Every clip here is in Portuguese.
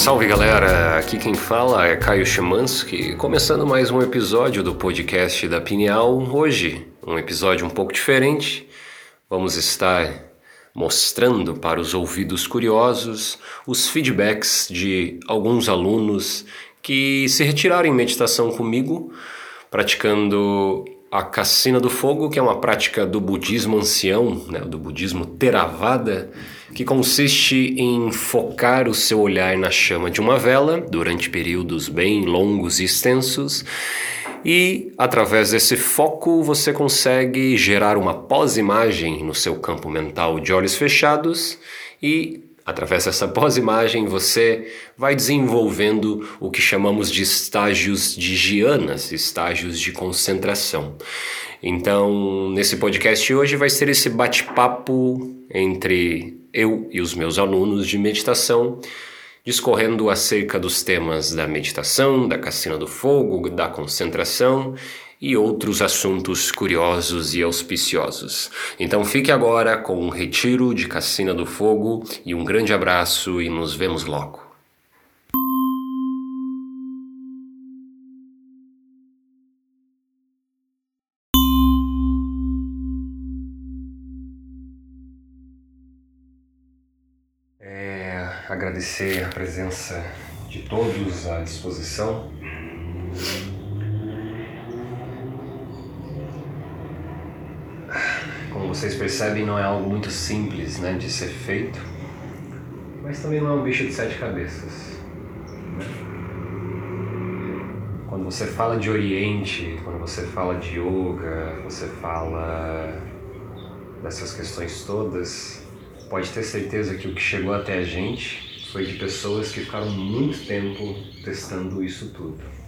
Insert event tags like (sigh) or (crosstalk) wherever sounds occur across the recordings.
Salve, galera! Aqui quem fala é Caio Chemansky, começando mais um episódio do podcast da Pineal. Hoje, um episódio um pouco diferente. Vamos estar mostrando para os ouvidos curiosos os feedbacks de alguns alunos que se retiraram em meditação comigo, praticando a Cassina do Fogo, que é uma prática do budismo ancião, né, do budismo Theravada, que consiste em focar o seu olhar na chama de uma vela durante períodos bem longos e extensos, e através desse foco você consegue gerar uma pós-imagem no seu campo mental de olhos fechados e Através dessa pós-imagem, você vai desenvolvendo o que chamamos de estágios de gianas, estágios de concentração. Então, nesse podcast hoje vai ser esse bate-papo entre eu e os meus alunos de meditação, discorrendo acerca dos temas da meditação, da cassina do fogo, da concentração e outros assuntos curiosos e auspiciosos. Então fique agora com um retiro de Cassina do Fogo e um grande abraço e nos vemos logo. É, agradecer a presença de todos à disposição. Vocês percebem, não é algo muito simples né, de ser feito, mas também não é um bicho de sete cabeças. Né? Quando você fala de Oriente, quando você fala de yoga, você fala dessas questões todas, pode ter certeza que o que chegou até a gente foi de pessoas que ficaram muito tempo testando isso tudo.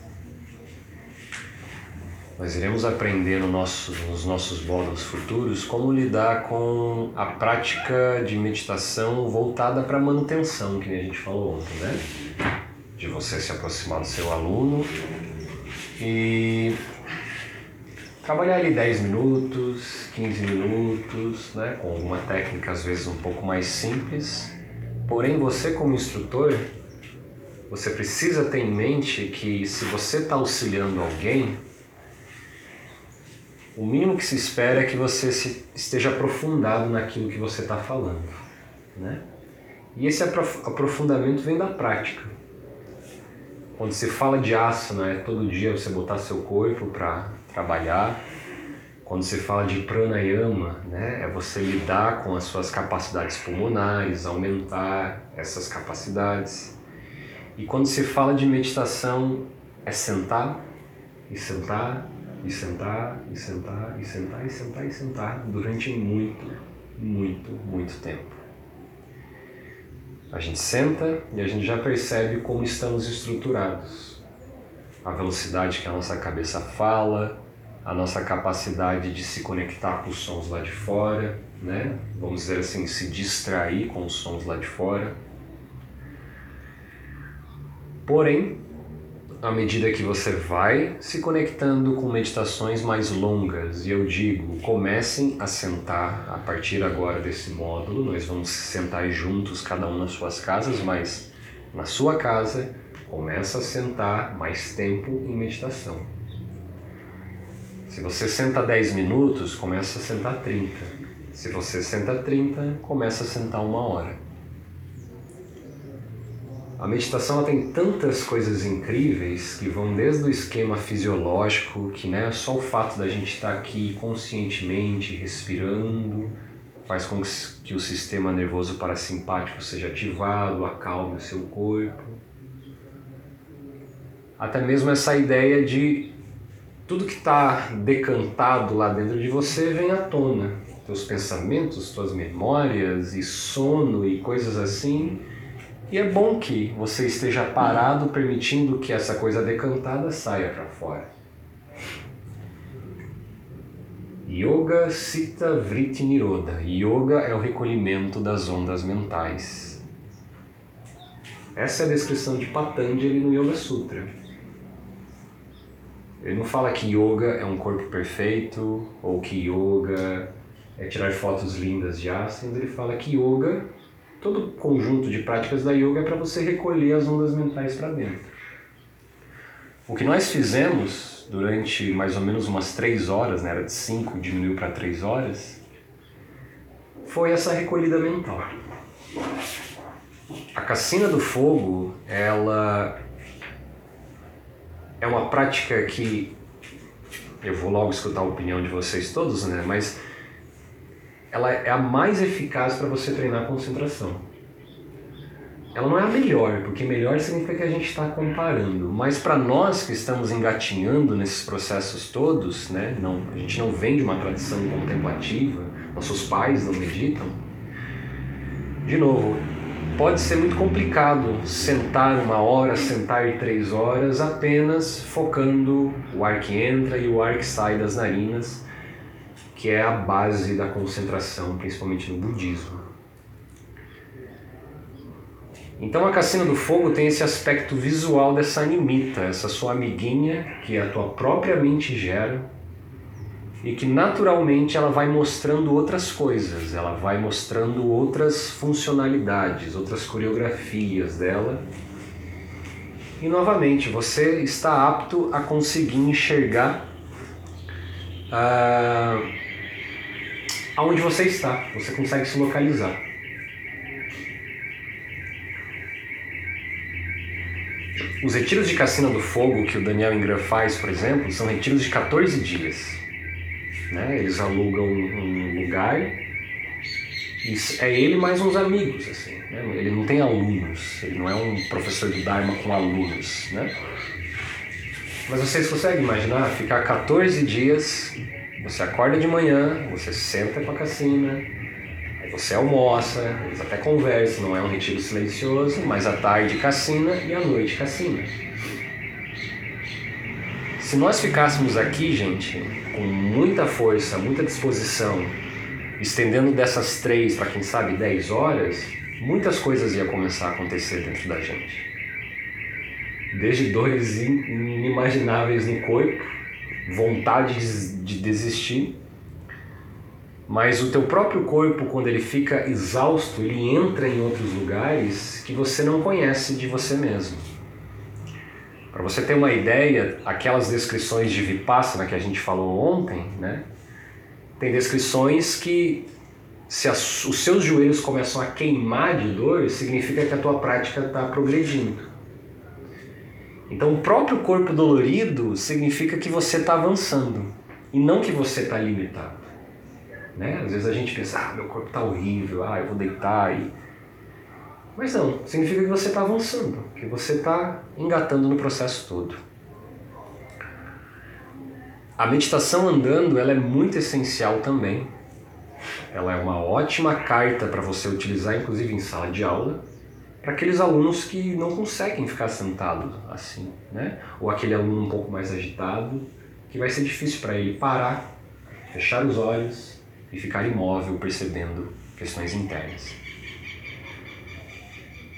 Nós iremos aprender no nosso, nos nossos módulos futuros como lidar com a prática de meditação voltada para manutenção, que a gente falou ontem, né? De você se aproximar do seu aluno e trabalhar ali 10 minutos, 15 minutos, né? Com alguma técnica às vezes um pouco mais simples. Porém, você como instrutor, você precisa ter em mente que se você está auxiliando alguém, o mínimo que se espera é que você esteja aprofundado naquilo que você está falando. Né? E esse aprofundamento vem da prática. Quando se fala de asana, é todo dia você botar seu corpo para trabalhar. Quando se fala de pranayama, né, é você lidar com as suas capacidades pulmonares, aumentar essas capacidades. E quando se fala de meditação, é sentar e sentar e sentar, e sentar, e sentar, e sentar, e sentar durante muito, muito, muito tempo. A gente senta e a gente já percebe como estamos estruturados. A velocidade que a nossa cabeça fala, a nossa capacidade de se conectar com os sons lá de fora, né? Vamos dizer assim, se distrair com os sons lá de fora. Porém, à medida que você vai se conectando com meditações mais longas, e eu digo, comecem a sentar a partir agora desse módulo, nós vamos sentar juntos, cada um nas suas casas, mas na sua casa, começa a sentar mais tempo em meditação. Se você senta 10 minutos, começa a sentar 30. Se você senta 30, começa a sentar uma hora. A meditação tem tantas coisas incríveis que vão desde o esquema fisiológico, que né, só o fato da gente estar aqui conscientemente respirando faz com que o sistema nervoso parasimpático seja ativado, acalme o seu corpo. Até mesmo essa ideia de tudo que está decantado lá dentro de você vem à tona. Teus pensamentos, tuas memórias e sono e coisas assim e é bom que você esteja parado, permitindo que essa coisa decantada saia para fora. Yoga Sita Vritti Niroda. Yoga é o recolhimento das ondas mentais. Essa é a descrição de Patanjali no Yoga Sutra. Ele não fala que yoga é um corpo perfeito ou que yoga é tirar fotos lindas de asanas, ele fala que yoga todo conjunto de práticas da yoga é para você recolher as ondas mentais para dentro. O que nós fizemos durante mais ou menos umas três horas, né, era de cinco, diminuiu para três horas, foi essa recolhida mental. A cassina do fogo, ela é uma prática que eu vou logo escutar a opinião de vocês todos, né? Mas ela é a mais eficaz para você treinar a concentração. Ela não é a melhor, porque melhor significa que a gente está comparando. Mas para nós que estamos engatinhando nesses processos todos, né? Não, a gente não vem de uma tradição contemplativa, nossos pais não meditam. De novo, pode ser muito complicado sentar uma hora, sentar três horas apenas focando o ar que entra e o ar que sai das narinas, que é a base da concentração, principalmente no budismo. Então a Cassina do Fogo tem esse aspecto visual dessa animita, essa sua amiguinha que a tua própria mente gera e que naturalmente ela vai mostrando outras coisas, ela vai mostrando outras funcionalidades, outras coreografias dela. E novamente, você está apto a conseguir enxergar ah, aonde você está, você consegue se localizar. Os retiros de Cassina do Fogo que o Daniel Ingram faz, por exemplo, são retiros de 14 dias. Né? Eles alugam um lugar é ele mais uns amigos, assim. Né? Ele não tem alunos, ele não é um professor de Dharma com alunos, né? Mas vocês conseguem imaginar ficar 14 dias, você acorda de manhã, você senta com a cassina, aí você almoça, eles até conversam, não é um retiro silencioso, mas à tarde cassina e à noite cassina. Se nós ficássemos aqui, gente, com muita força, muita disposição, estendendo dessas três para quem sabe dez horas, muitas coisas iam começar a acontecer dentro da gente. Desde dores inimagináveis no corpo, vontade de desistir, mas o teu próprio corpo, quando ele fica exausto, ele entra em outros lugares que você não conhece de você mesmo. Para você ter uma ideia, aquelas descrições de Vipassana que a gente falou ontem, né? Tem descrições que se os seus joelhos começam a queimar de dor, significa que a tua prática está progredindo. Então, o próprio corpo dolorido significa que você está avançando e não que você está limitado. Né? Às vezes a gente pensa, ah, meu corpo está horrível, ah, eu vou deitar e mas não, significa que você está avançando, que você está engatando no processo todo. A meditação andando ela é muito essencial também. Ela é uma ótima carta para você utilizar, inclusive em sala de aula, para aqueles alunos que não conseguem ficar sentados assim, né? Ou aquele aluno um pouco mais agitado, que vai ser difícil para ele parar, fechar os olhos e ficar imóvel percebendo questões internas.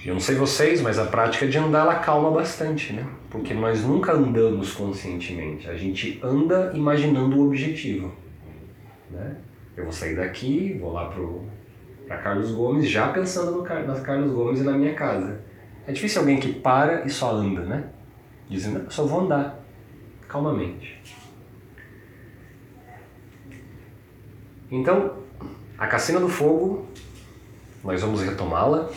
Eu não sei vocês, mas a prática de andar ela calma bastante, né? Porque nós nunca andamos conscientemente, a gente anda imaginando o objetivo. Né? Eu vou sair daqui, vou lá para Carlos Gomes, já pensando no nas Carlos Gomes e na minha casa. É difícil alguém que para e só anda, né? Dizendo, só vou andar, calmamente. Então, a Cassina do Fogo, nós vamos retomá-la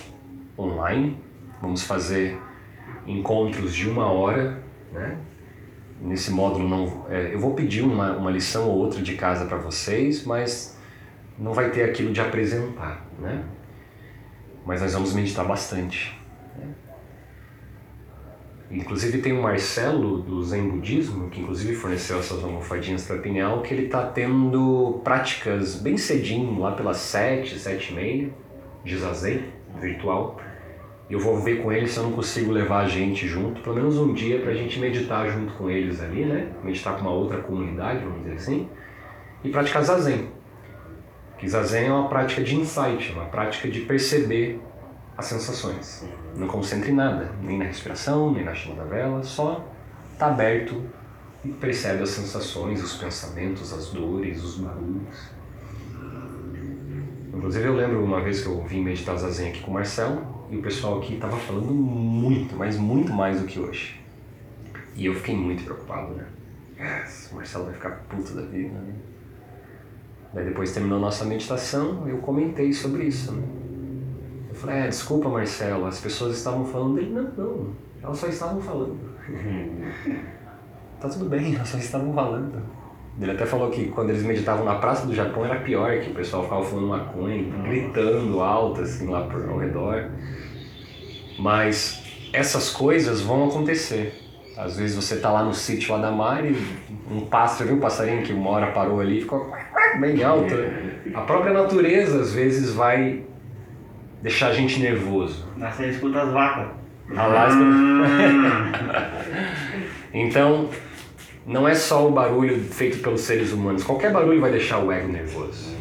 online. Vamos fazer encontros de uma hora, né? Nesse módulo não, é, eu vou pedir uma, uma lição ou outra de casa para vocês, mas não vai ter aquilo de apresentar, né? Mas nós vamos meditar bastante. Inclusive tem o Marcelo do Zen Budismo, que inclusive forneceu essas almofadinhas para Pinhal, que ele está tendo práticas bem cedinho, lá pelas sete, sete e meia, de Zazen virtual. Eu vou ver com eles se eu não consigo levar a gente junto, pelo menos um dia para a gente meditar junto com eles ali, né? Meditar com uma outra comunidade, vamos dizer assim, e praticar zazen. Que zazen é uma prática de insight, uma prática de perceber as sensações. Não concentre em nada, nem na respiração, nem na chama da vela, só está aberto e percebe as sensações, os pensamentos, as dores, os barulhos. Inclusive eu lembro uma vez que eu vim meditar zazen aqui com o Marcelo e o pessoal aqui tava falando muito, mas muito mais do que hoje. E eu fiquei muito preocupado, né? O Marcelo vai ficar puto da vida, né? Daí depois terminou nossa meditação, eu comentei sobre isso, né? Eu falei, é, desculpa Marcelo, as pessoas estavam falando dele. Não, não, elas só estavam falando. (laughs) tá tudo bem, elas só estavam falando. Ele até falou que quando eles meditavam na Praça do Japão era pior, que o pessoal ficava falando maconha, gritando alto assim lá por, ao redor. Mas essas coisas vão acontecer. Às vezes você tá lá no sítio lá da Mari, um pássaro, viu o passarinho que uma hora parou ali e ficou bem alto. A própria natureza às vezes vai deixar a gente nervoso. Nasce escuta as vacas. Alasca. (laughs) (laughs) então, não é só o barulho feito pelos seres humanos. Qualquer barulho vai deixar o ego nervoso.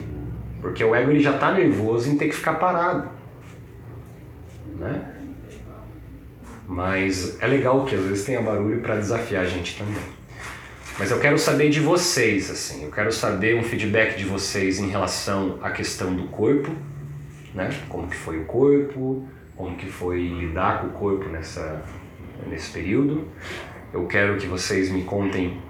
Porque o ego ele já está nervoso em ter que ficar parado. Né? Mas é legal que às vezes tenha barulho para desafiar a gente também. Mas eu quero saber de vocês, assim, eu quero saber um feedback de vocês em relação à questão do corpo, né? Como que foi o corpo, como que foi lidar com o corpo nessa, nesse período. Eu quero que vocês me contem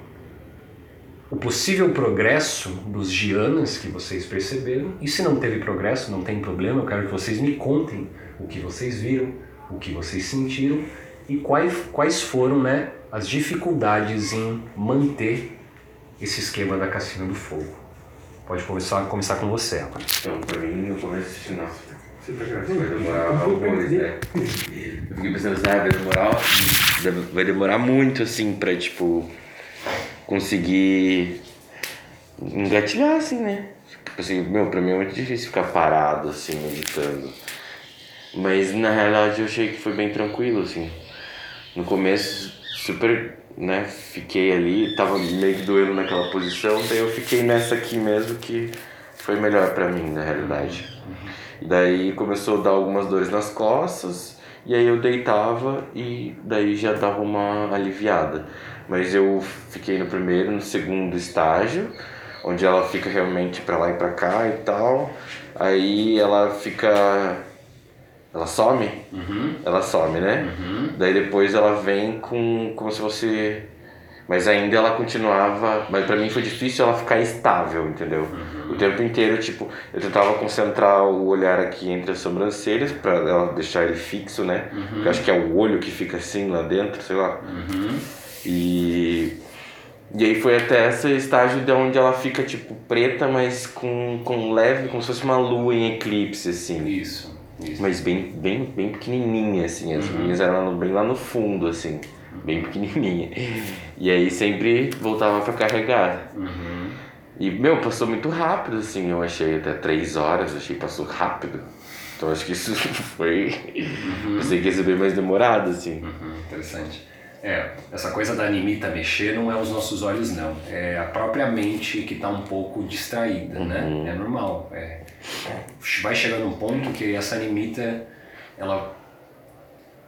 o possível progresso dos Gianas que vocês perceberam. E se não teve progresso, não tem problema, eu quero que vocês me contem o que vocês viram, o que vocês sentiram e quais, quais foram né, as dificuldades em manter esse esquema da Cassina do Fogo. Pode começar, começar com você, agora. Então, pra mim, no começo, nossa, você tá gravando? Vai demorar horrores, né? Eu fiquei pensando assim, ah, vai demorar, vai demorar muito, assim, pra, tipo, conseguir engatilhar, assim, né? Tipo assim, meu, pra mim é muito difícil ficar parado, assim, meditando. Mas, na realidade, eu achei que foi bem tranquilo, assim. No começo, super, né, fiquei ali, tava meio que doendo naquela posição, daí eu fiquei nessa aqui mesmo que foi melhor pra mim, na realidade. Daí começou a dar algumas dores nas costas, e aí eu deitava e daí já dava uma aliviada. Mas eu fiquei no primeiro, no segundo estágio, onde ela fica realmente para lá e para cá e tal. Aí ela fica ela some, uhum. ela some, né? Uhum. Daí depois ela vem com como se fosse mas ainda ela continuava. Mas para mim foi difícil ela ficar estável, entendeu? Uhum. O tempo inteiro, tipo, eu tentava concentrar o olhar aqui entre as sobrancelhas para ela deixar ele fixo, né? Uhum. Eu acho que é o olho que fica assim lá dentro, sei lá. Uhum. E. E aí foi até esse estágio de onde ela fica, tipo, preta, mas com, com leve, como se fosse uma lua em eclipse, assim. Isso. Isso. Mas bem, bem, bem pequenininha, assim. As Uhum. minhas eram bem lá no fundo, assim. Bem pequenininha. E aí sempre voltava pra carregar. Uhum. E, meu, passou muito rápido, assim. Eu achei até três horas, achei que passou rápido. Então acho que isso (laughs) foi. Pensei que ia ser bem mais demorado, assim. Uhum. Interessante. É, essa coisa da animita mexer não é os nossos olhos, não. É a própria mente que está um pouco distraída, né? É normal. É. Vai chegar num ponto que essa animita, ela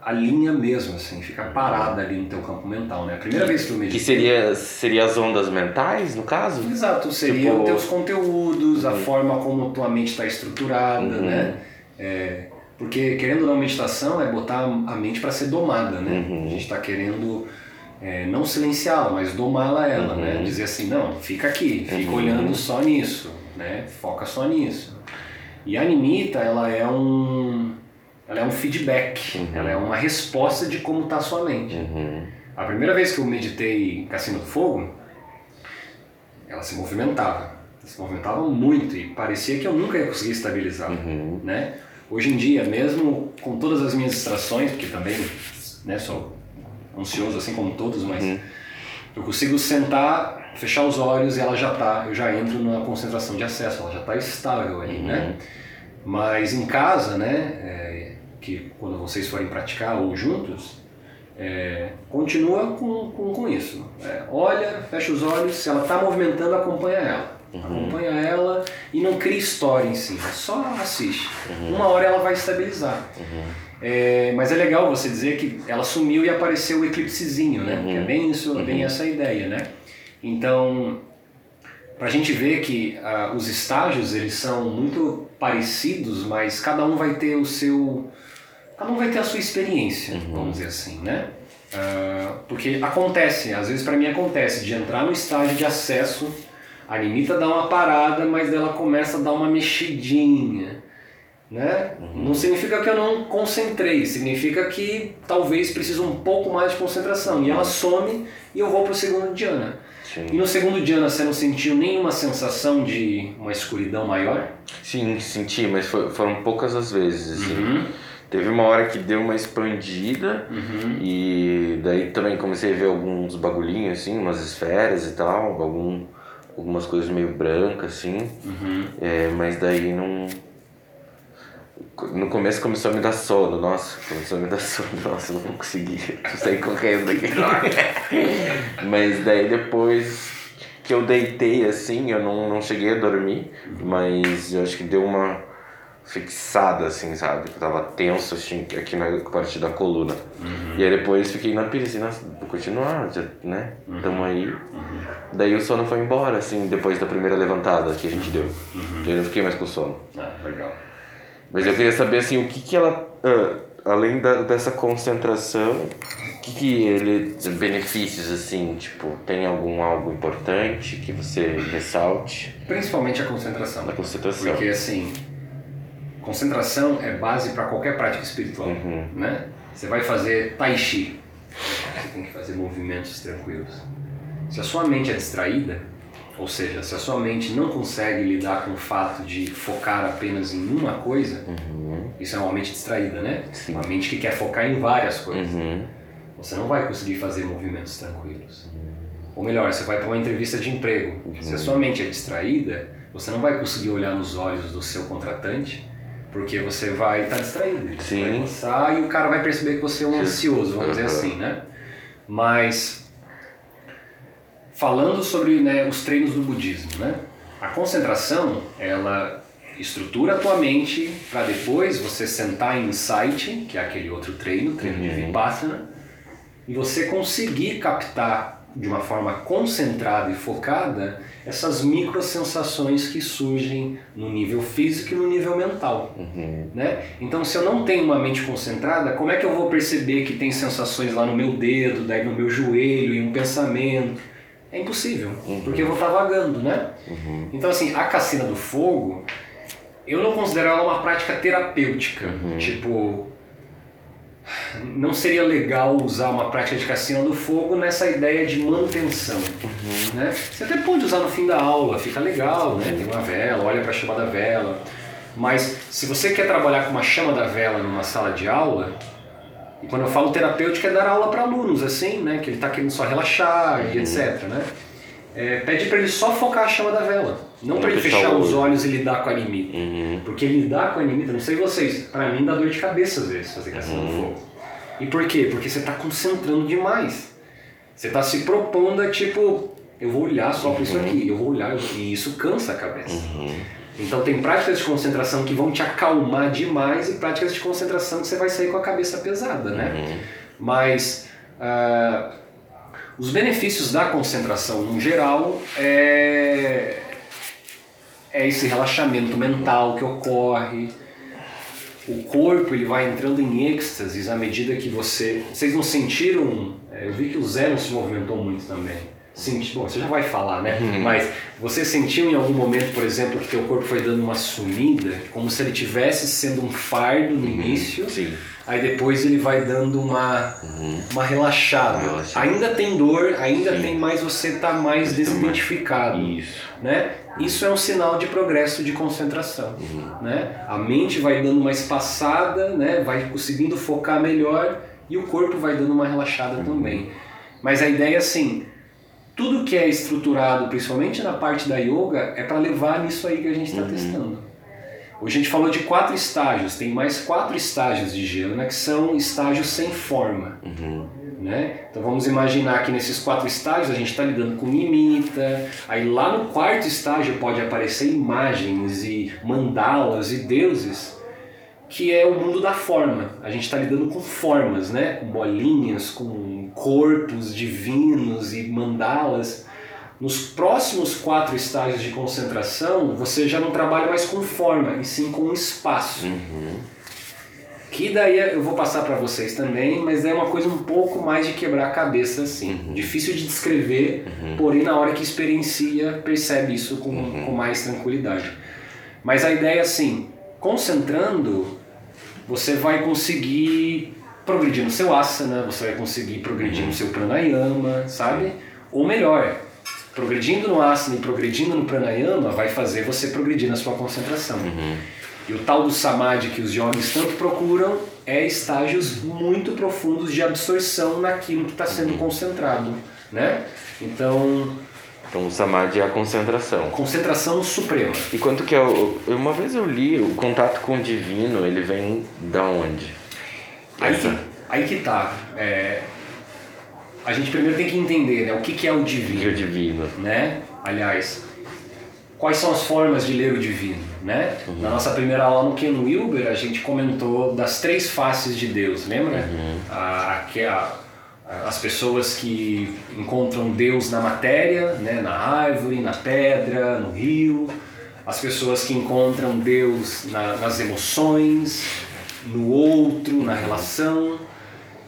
alinha mesmo, assim, fica parada ali no teu campo mental, né? A primeira vez que eu meditei... Que seria, seria as ondas mentais, no caso? Exato, seriam Tipo- teus conteúdos, a Uhum. forma como tua mente está estruturada, Uhum. né? É, porque querendo ou não, meditação é botar a mente para ser domada, né? Uhum. A gente está querendo é, não silenciá-la, mas domá-la ela, Uhum. né? Dizer assim, não, fica aqui, fica Uhum. olhando só nisso, né? Foca só nisso. E a animita, ela é um, ela é um feedback, Uhum. ela é uma resposta de como está a sua mente. Uhum. A primeira vez que eu meditei Cassino do Fogo, ela se movimentava. Se movimentava muito e parecia que eu nunca ia conseguir estabilizar. Uhum. Né? Hoje em dia, mesmo com todas as minhas distrações, porque também né, sou ansioso assim como todos, mas Uhum. eu consigo sentar, fechar os olhos e ela já tá, eu já entro na concentração de acesso, ela já está estável ali, né? Mas em casa, né, é, que quando vocês forem praticar ou juntos, é, continua com, com, com isso. É, olha, fecha os olhos, se ela está movimentando, acompanha ela. Acompanha ela e não cria história em cima, só assiste. Uma hora ela vai estabilizar. É, mas é legal você dizer que ela sumiu e apareceu o eclipsezinho, né? Que é bem isso, bem essa ideia, né? Então, para a gente ver que ah, os estágios eles são muito parecidos, mas cada um vai ter o seu. Cada um vai ter a sua experiência, uhum. vamos dizer assim, né? Uh, porque acontece, às vezes para mim acontece, de entrar no estágio de acesso, a limita dá uma parada, mas ela começa a dar uma mexidinha. Né? Uhum. Não significa que eu não concentrei, significa que talvez precise um pouco mais de concentração. E ela some e eu vou para o segundo Diana. Sim. E no segundo Diana você não sentiu nenhuma sensação de uma escuridão maior? Sim, senti, mas foi, foram poucas as vezes. Assim. Uhum. Teve uma hora que deu uma expandida uhum. e daí também comecei a ver alguns bagulhinhos assim, umas esferas e tal, algum, algumas coisas meio brancas assim, uhum. é, mas daí não no começo começou a me dar sono, nossa, começou a me dar (laughs) sono, nossa, não vou conseguir, sair correndo daqui. (laughs) mas daí depois que eu deitei assim, eu não, não cheguei a dormir, mas eu acho que deu uma fixada assim, sabe? Eu tava tenso assim, aqui na parte da coluna. Uhum. E aí depois fiquei na pilha assim, nossa, vou continuar, já, né? Uhum. Tamo aí. Uhum. Daí o sono foi embora, assim, depois da primeira levantada que a gente deu. Uhum. Eu não fiquei mais com sono. Ah, legal. Mas eu queria saber assim, o que que ela, uh, além da, dessa concentração, o que que ele, benefícios assim, tipo, tem algum algo importante que você ressalte? Principalmente a concentração. A concentração. Porque assim, concentração é base para qualquer prática espiritual, uhum. né? Você vai fazer tai chi, você tem que fazer movimentos tranquilos. Se a sua mente é distraída, ou seja, se a sua mente não consegue lidar com o fato de focar apenas em uma coisa, uhum. isso é uma mente distraída, né? Sim. Uma mente que quer focar em várias coisas. Uhum. Você não vai conseguir fazer movimentos tranquilos. Uhum. Ou melhor, você vai para uma entrevista de emprego. Se a uhum. sua mente é distraída, você não vai conseguir olhar nos olhos do seu contratante, porque você vai estar tá distraído. Sim. Vai pensar e o cara vai perceber que você é um ansioso, vamos dizer assim, né? Mas falando sobre né, os treinos do budismo, né? A concentração, ela estrutura a tua mente para depois você sentar em insight, que é aquele outro treino, treino uhum. de vipassana, e você conseguir captar de uma forma concentrada e focada essas micro sensações que surgem no nível físico e no nível mental, uhum. né? Então, se eu não tenho uma mente concentrada, como é que eu vou perceber que tem sensações lá no meu dedo, daí no meu joelho e um pensamento? É impossível, uhum. porque eu vou estar vagando, né? Uhum. Então, assim, a cassina do fogo, eu não considero ela uma prática terapêutica. Uhum. Tipo, não seria legal usar uma prática de cassina do fogo nessa ideia de manutenção. Uhum. Né? Você até pode usar no fim da aula, fica legal, né? Tem uma vela, olha para a chama da vela. Mas se você quer trabalhar com uma chama da vela numa sala de aula, quando eu falo terapêutico é dar aula para alunos, assim, né? Que ele está querendo só relaxar uhum. e etc, né? É, pede para ele só focar a chama da vela. Não para ele fechar os olhos e lidar com a limita. Uhum. Porque lidar com a limita, não sei vocês, para mim dá dor de cabeça às vezes fazer caçando uhum. fogo. E por quê? Porque você está concentrando demais. Você está se propondo a tipo, eu vou olhar só para isso uhum. aqui, eu vou olhar, e isso cansa a cabeça. Então tem práticas de concentração que vão te acalmar demais e práticas de concentração que você vai sair com a cabeça pesada, né? Uhum. Mas uh, os benefícios da concentração no geral é, é esse relaxamento mental que ocorre. O corpo ele vai entrando em êxtases à medida que você. Vocês não sentiram? É, eu vi que o Zé não se movimentou muito também sentiu, bom, você já vai falar, né? Uhum. Mas você sentiu em algum momento, por exemplo, que teu corpo foi dando uma sumida, como se ele tivesse sendo um fardo no uhum. início, Sim. aí depois ele vai dando uma, uhum. uma relaxada. Ainda tem dor, ainda Sim. tem mais você tá mais desidentificado, Isso. né? Isso é um sinal de progresso de concentração, uhum. né? A mente vai dando uma espaçada, né? Vai conseguindo focar melhor e o corpo vai dando uma relaxada uhum. também. Mas a ideia é assim, tudo que é estruturado, principalmente na parte da yoga, é para levar nisso aí que a gente está uhum. testando. Hoje a gente falou de quatro estágios, tem mais quatro estágios de gelo, né, que são estágios sem forma. Uhum. Né? Então vamos imaginar que nesses quatro estágios a gente está lidando com imita, aí lá no quarto estágio pode aparecer imagens e mandalas e deuses que é o mundo da forma. A gente está lidando com formas, né? com bolinhas, com corpos divinos e mandalas. nos próximos quatro estágios de concentração, você já não trabalha mais com forma, e sim com espaço. Uhum. Que daí eu vou passar para vocês também, mas é uma coisa um pouco mais de quebrar a cabeça assim. Uhum. Difícil de descrever, porém na hora que experiencia, percebe isso com, Uhum. com mais tranquilidade. Mas a ideia é assim, concentrando, você vai conseguir progredir no seu asana, você vai conseguir progredir no seu pranayama, sabe? Ou melhor, progredindo no asana e progredindo no pranayama vai fazer você progredir na sua concentração. E o tal do samadhi que os yogis tanto procuram é estágios muito profundos de absorção naquilo que está sendo concentrado, né? Então, Então o samadhi é a concentração. concentração suprema. E quanto que é o. Uma vez eu li, o contato com o divino, ele vem da onde? Aí que, aí que tá. é, a gente primeiro tem que entender né, o que, que é o é o divino, divino. né? Aliás, quais são as formas de ler o divino, né? Na nossa primeira aula no Ken Wilber, a gente comentou das três faces de Deus, lembra? A, a, é a- as pessoas que encontram Deus na matéria, né? na árvore, na pedra, no rio. As pessoas que encontram Deus na- nas emoções, no outro, na relação.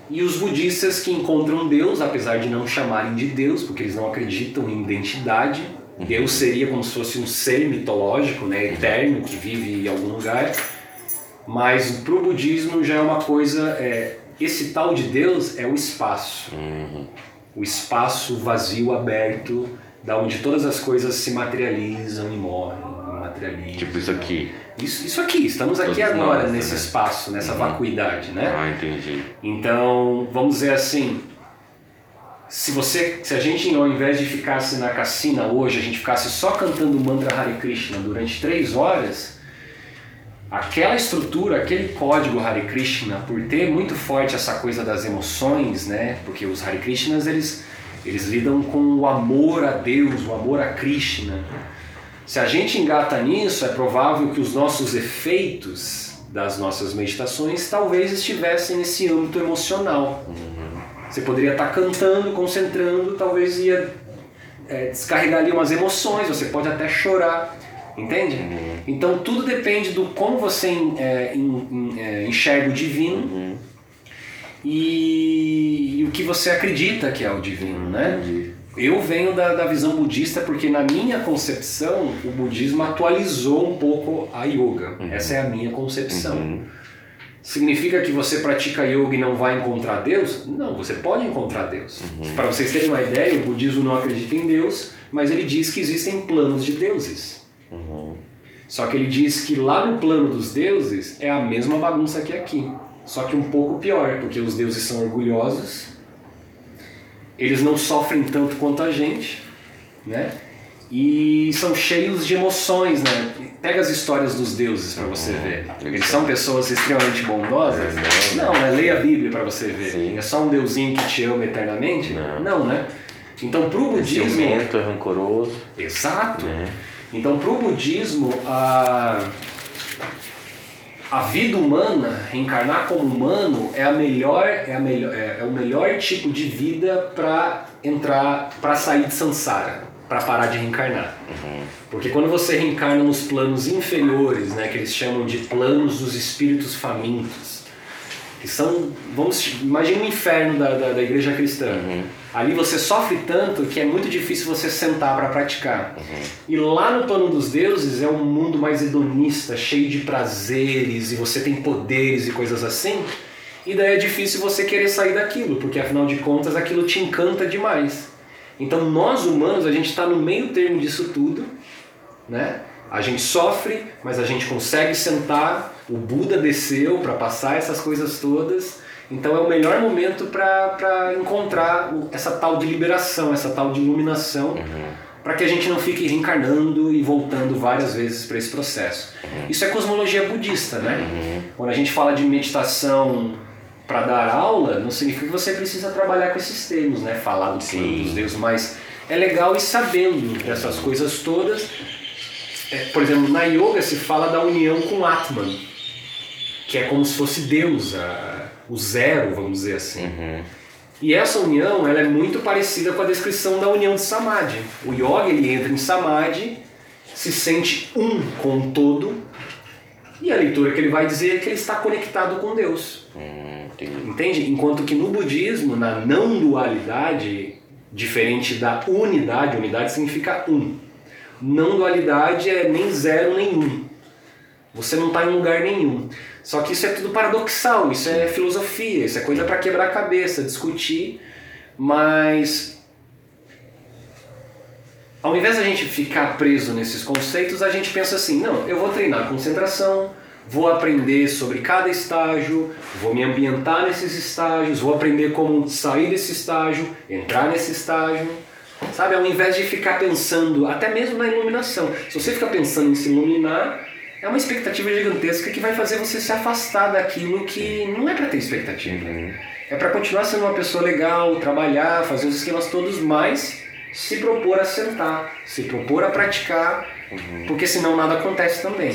E os budistas que encontram Deus, apesar de não chamarem de Deus, porque eles não acreditam em identidade. Deus seria como se fosse um ser mitológico, né, eterno, que vive em algum lugar. Mas para o budismo já é uma coisa. é, esse tal de Deus é o espaço. O espaço vazio, aberto, da onde todas as coisas se materializam e morrem. Materializam. Tipo isso aqui. Isso, isso aqui, estamos aqui Todos agora, nós, nesse né? espaço, nessa vacuidade, né? Ah, entendi. Então, vamos dizer assim, se você, se a gente ao invés de ficasse na cassina hoje, a gente ficasse só cantando o mantra Hare Krishna durante três horas, aquela estrutura, aquele código Hare Krishna, por ter muito forte essa coisa das emoções, né? Porque os Hare Krishnas eles eles lidam com o amor a Deus, o amor a Krishna. Se a gente engata nisso, é provável que os nossos efeitos das nossas meditações talvez estivessem nesse âmbito emocional. Você poderia estar cantando, concentrando, talvez ia é, descarregar ali umas emoções, você pode até chorar, entende? Então tudo depende do como você é, é, enxerga o divino e, e o que você acredita que é o divino, né? Eu venho da, da visão budista porque na minha concepção o budismo atualizou um pouco a yoga. Essa é a minha concepção. Significa que você pratica yoga e não vai encontrar Deus? Não, você pode encontrar Deus. Para vocês terem uma ideia, o budismo não acredita em Deus, mas ele diz que existem planos de deuses. Só que ele diz que lá no plano dos deuses é a mesma bagunça que aqui. Só que um pouco pior, porque os deuses são orgulhosos, eles não sofrem tanto quanto a gente, né? E são cheios de emoções, né? Pega as histórias dos deuses para você ver. Eles são pessoas extremamente bondosas? Não, né? Leia a Bíblia para você ver. Sim. É só um deusinho que te ama eternamente? Não. né? Então, pro budismo, Ciumento, é rancoroso. Exato. né? Então, para o budismo, a, a vida humana, reencarnar como humano, é a melhor, é, a melhor, é, é o melhor tipo de vida para entrar, para sair de samsara, para parar de reencarnar. Porque quando você reencarna nos planos inferiores, né, que eles chamam de planos dos espíritos famintos, que são, vamos, imagina o inferno da, da, da igreja cristã. Ali você sofre tanto que é muito difícil você sentar para praticar. E lá no plano dos deuses é um mundo mais hedonista, cheio de prazeres, e você tem poderes e coisas assim. E daí é difícil você querer sair daquilo, porque afinal de contas aquilo te encanta demais. Então nós humanos, a gente está no meio termo disso tudo, né? A gente sofre, mas a gente consegue sentar. O Buda desceu para passar essas coisas todas. Então é o melhor momento para encontrar essa tal de liberação, essa tal de iluminação, para que a gente não fique reencarnando e voltando várias vezes para esse processo. Isso é cosmologia budista, né? Quando a gente fala de meditação para dar aula, não significa que você precisa trabalhar com esses termos, né? Falar do dos deuses, mas é legal ir sabendo dessas coisas todas. É, por exemplo, na yoga se fala da união com Atman, que é como se fosse Deus, a- o zero, vamos dizer assim. E essa união ela é muito parecida com a descrição da união de Samadhi. O yoga ele entra em Samadhi, se sente um com o todo, e a leitura que ele vai dizer é que ele está conectado com Deus. Hum. Entende? Enquanto que no budismo, na não dualidade, diferente da unidade, unidade significa um. Não dualidade é nem zero nem um. Você não está em lugar nenhum. Só que isso é tudo paradoxal, isso é filosofia, isso é coisa para quebrar a cabeça, discutir, mas ao invés da gente ficar preso nesses conceitos, a gente pensa assim: não, eu vou treinar concentração, vou aprender sobre cada estágio, vou me ambientar nesses estágios, vou aprender como sair desse estágio, entrar nesse estágio. Sabe, ao invés de ficar pensando, até mesmo na iluminação, se você ficar pensando em se iluminar, é uma expectativa gigantesca que vai fazer você se afastar daquilo que não é para ter expectativa. É para continuar sendo uma pessoa legal, trabalhar, fazer os esquemas todos, mas se propor a sentar, se propor a praticar, porque senão nada acontece também,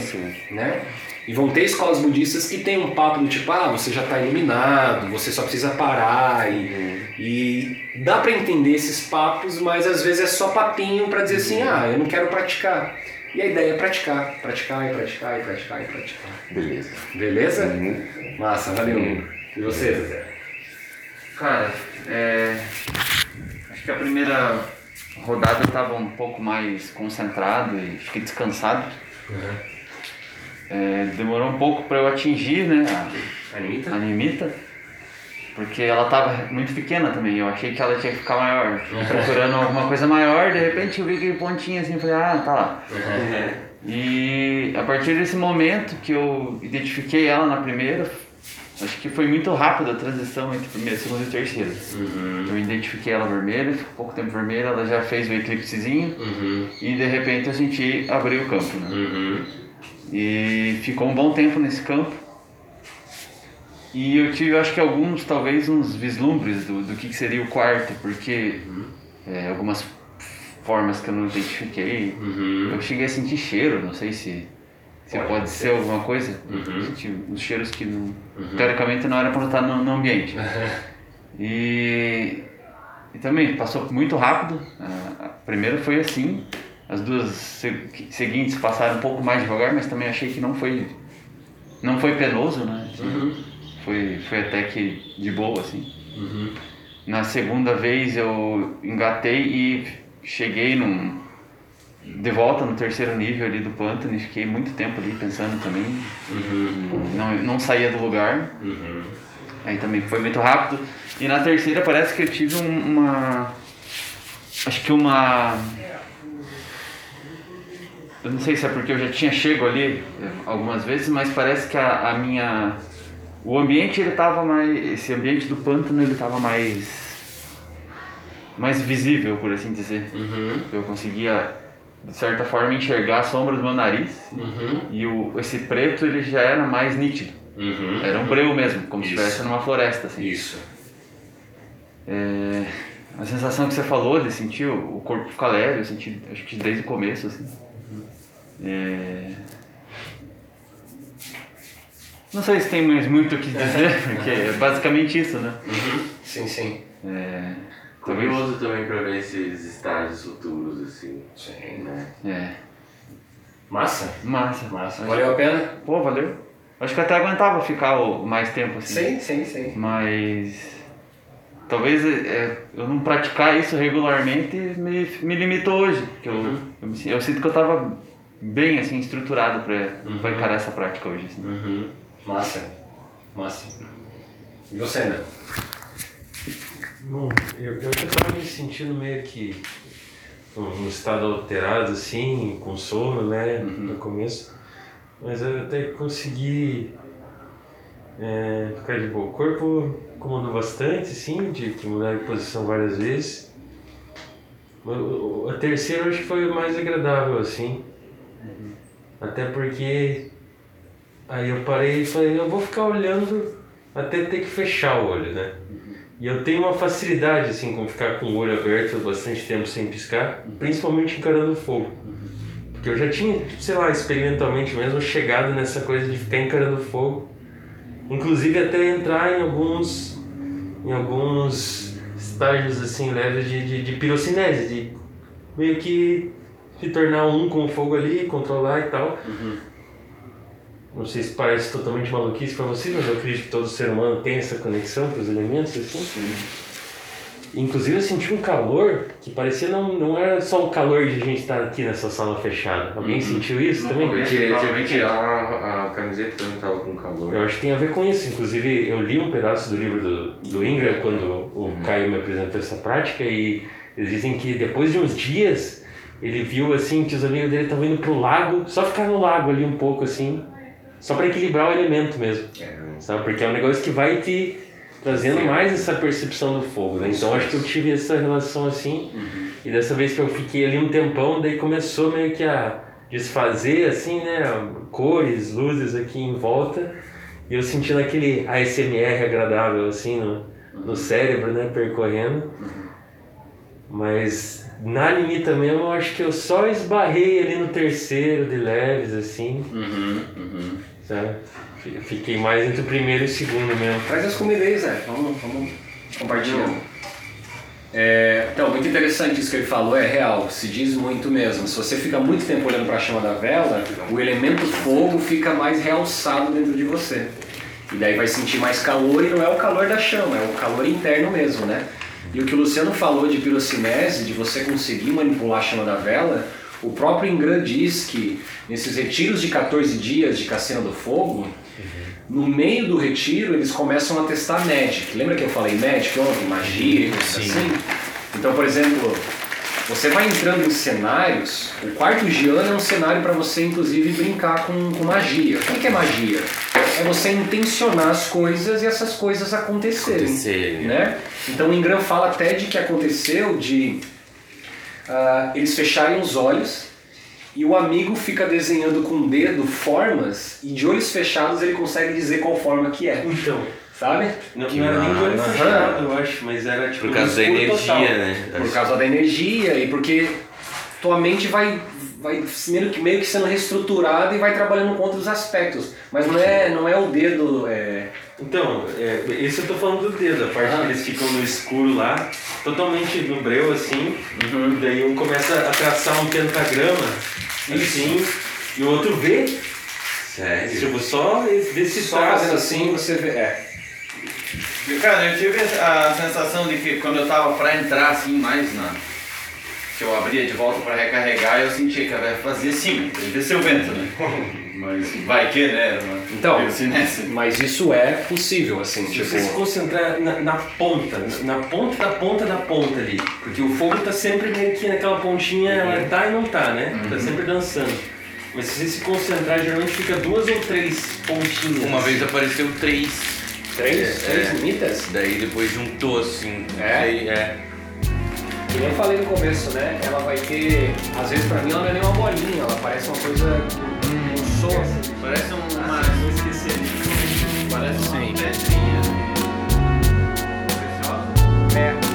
né? E vão ter escolas budistas que tem um papo do tipo, ah, você já está iluminado, você só precisa parar e, e dá para entender esses papos, mas às vezes é só papinho para dizer assim, ah, eu não quero praticar. E a ideia é praticar, praticar e praticar e praticar e praticar. Beleza. Beleza? Uhum. Massa, valeu. E você, Zé? Cara, é, acho que a primeira rodada eu tava um pouco mais concentrado e fiquei descansado. É, demorou um pouco para eu atingir né, a, Anitta? a porque ela tava muito pequena também. Eu achei que ela tinha que ficar maior. Fiquei procurando alguma coisa maior, de repente eu vi aquele pontinho assim, falei, ah, tá lá. E a partir desse momento que eu identifiquei ela na primeira, acho que foi muito rápido a transição entre primeira, segunda e terceira. Eu identifiquei ela vermelha, ficou pouco tempo vermelha, ela já fez o eclipsezinho Uhum. e de repente eu senti abrir o campo. Né? Uhum. E ficou um bom tempo nesse campo. E eu tive, acho que alguns, talvez uns vislumbres do, do que, que seria o quarto, porque é, algumas formas que eu não identifiquei. Uhum. Eu cheguei a sentir cheiro, não sei se, se Pode pode, ser. ser alguma coisa. Uhum. Senti uns cheiros que não, teoricamente não era para estar no, no ambiente. (laughs) E, e também passou muito rápido. A, primeira foi assim. As duas se- seguintes passaram um pouco mais devagar, mas também achei que não foi não foi penoso, né? Assim, Foi foi até que de boa assim. Uhum. Na segunda vez eu engatei e cheguei num de volta no terceiro nível ali do pântano e fiquei muito tempo ali pensando também. Não, não saía do lugar. Uhum. Aí também foi muito rápido. E na terceira parece que eu tive um- uma. Acho que uma. Eu não sei se é porque eu já tinha chego ali algumas vezes, mas parece que a, a minha. O ambiente ele tava mais. Esse ambiente do pântano ele tava mais. mais visível, por assim dizer. Uhum. Eu conseguia, de certa forma, enxergar a sombra do meu nariz. Uhum. E o, esse preto ele já era mais nítido. Uhum. Era um breu mesmo, como se Isso. estivesse numa floresta, assim. Isso. É, a sensação que você falou de sentir o o corpo ficar leve, eu senti, acho que desde o começo, assim. É, Não sei se tem mais muito o que (laughs) dizer, porque é basicamente isso, né? Uhum. Sim, sim. É, talvez... Curioso também pra ver esses estágios futuros, assim. Sim. Né? É, Massa? massa. Massa. Valeu a pena? Pô, valeu. Acho que até aguentava ficar o mais tempo, assim. Sim, sim, sim. Mas talvez é, eu não praticar isso regularmente me, me limitou hoje. Que eu, eu, me sin- eu sinto que eu tava bem assim, estruturado para encarar essa prática hoje. Assim. Uhum. Massa. Massa. E você, Ana? Bom, eu, eu já estava me sentindo meio que num estado alterado, assim, com sono, né, no começo. Mas eu até consegui é, ficar de boa. O corpo comandou bastante, assim, de mudar de posição várias vezes. A terceira eu acho que foi o mais agradável, assim. Até porque aí eu parei e falei, eu vou ficar olhando até ter que fechar o olho, né? E eu tenho uma facilidade, assim, com ficar com o olho aberto bastante tempo sem piscar, principalmente encarando o fogo. Porque eu já tinha, sei lá, experimentalmente mesmo, chegado nessa coisa de ficar encarando o fogo. Inclusive até entrar em alguns, em alguns estágios assim leves de, de, de pirocinese, de meio que se tornar um com o fogo ali, controlar e tal. Não sei se parece totalmente maluquice para você, mas eu acredito que todo ser humano tem essa conexão com os elementos, assim. Inclusive eu senti um calor que parecia não, não era só o calor de a gente estar aqui nessa sala fechada. Alguém sentiu isso também? Eu tirei, eu tive que tirar a, a camiseta porque eu não tava com calor. Eu acho que tem a ver com isso. Inclusive, eu li um pedaço do livro do, do Ingram quando o Caio me apresentou essa prática e eles dizem que depois de uns dias ele viu assim que os amigos dele estavam indo pro lago, só ficar no lago ali um pouco assim, só para equilibrar o elemento mesmo. Sabe? Porque é um negócio que vai te trazendo mais essa percepção do fogo. Né? Então acho que eu tive essa relação assim. E dessa vez que eu fiquei ali um tempão, daí começou meio que a desfazer assim, né, cores, luzes aqui em volta. E eu sentindo aquele ASMR agradável assim no, no cérebro, né, percorrendo. Mas na limita mesmo, eu acho que eu só esbarrei ali no terceiro de leves assim, Uhum, uhum. Sabe? Fi- Fiquei mais entre o primeiro e o segundo mesmo. Traz as comidas aí, Zé. Vamos, vamos compartilhando. É, então, muito interessante isso que ele falou, é real, se diz muito mesmo. Se você fica muito tempo olhando para a chama da vela, o elemento fogo fica mais realçado dentro de você. E daí vai sentir mais calor e não é o calor da chama, é o calor interno mesmo, né? E o que o Luciano falou de pirocinese, de você conseguir manipular a chama da vela, o próprio Ingram diz que nesses retiros de 14 dias de Cassina do Fogo, no meio do retiro eles começam a testar Magic. Lembra que eu falei Magic ontem? Magia, coisas assim? Então, por exemplo, você vai entrando em cenários, o quarto Giano é um cenário para você inclusive brincar com, com magia. O que que é magia? É você intencionar as coisas e essas coisas acontecerem. Acontecerem. Né? Então o Ingram fala até de que aconteceu de ah, eles fecharem os olhos e o amigo fica desenhando com o dedo formas e de olhos fechados ele consegue dizer qual forma que é. Então, Sabe? não, Que não era nem de olho massa. fechado, eu acho, mas era tipo Por causa da escuro energia, total. né? Por causa da energia e porque tua mente vai, vai meio, que, meio que sendo reestruturada e vai trabalhando com outros aspectos. Mas não é, não é o dedo. É... Então, é, esse eu tô falando do dedo, a parte Ah. que eles ficam no escuro lá, totalmente no breu assim, Uhum. e daí um começa a traçar um pentagrama, assim, e o outro vê, Sério? tipo, só desse Só traço fazendo assim você vê. É. Cara, eu tive a sensação de que quando eu tava pra entrar assim mais na. Que eu abria de volta pra recarregar, eu sentia que ela fazia assim, desceu o vento, né? (laughs) Mas vai que, né? Então, mas isso é possível, assim, Se tipo. você se concentrar na, na ponta, na ponta da ponta da ponta ali, porque o fogo tá sempre meio que naquela pontinha, ela tá e não tá, né? Tá sempre dançando. Mas se você se concentrar, geralmente fica duas ou três pontinhas. Uma vez apareceu três. Três, É, três é. limitas? Daí depois juntou assim. É? Daí, é. Que nem eu falei no começo, né? Ela vai ter. Às vezes pra mim ela não é nem uma bolinha, ela parece uma coisa pessoa. Parece uma. Eu esqueci Parece uma pedrinha. Preciosa. É.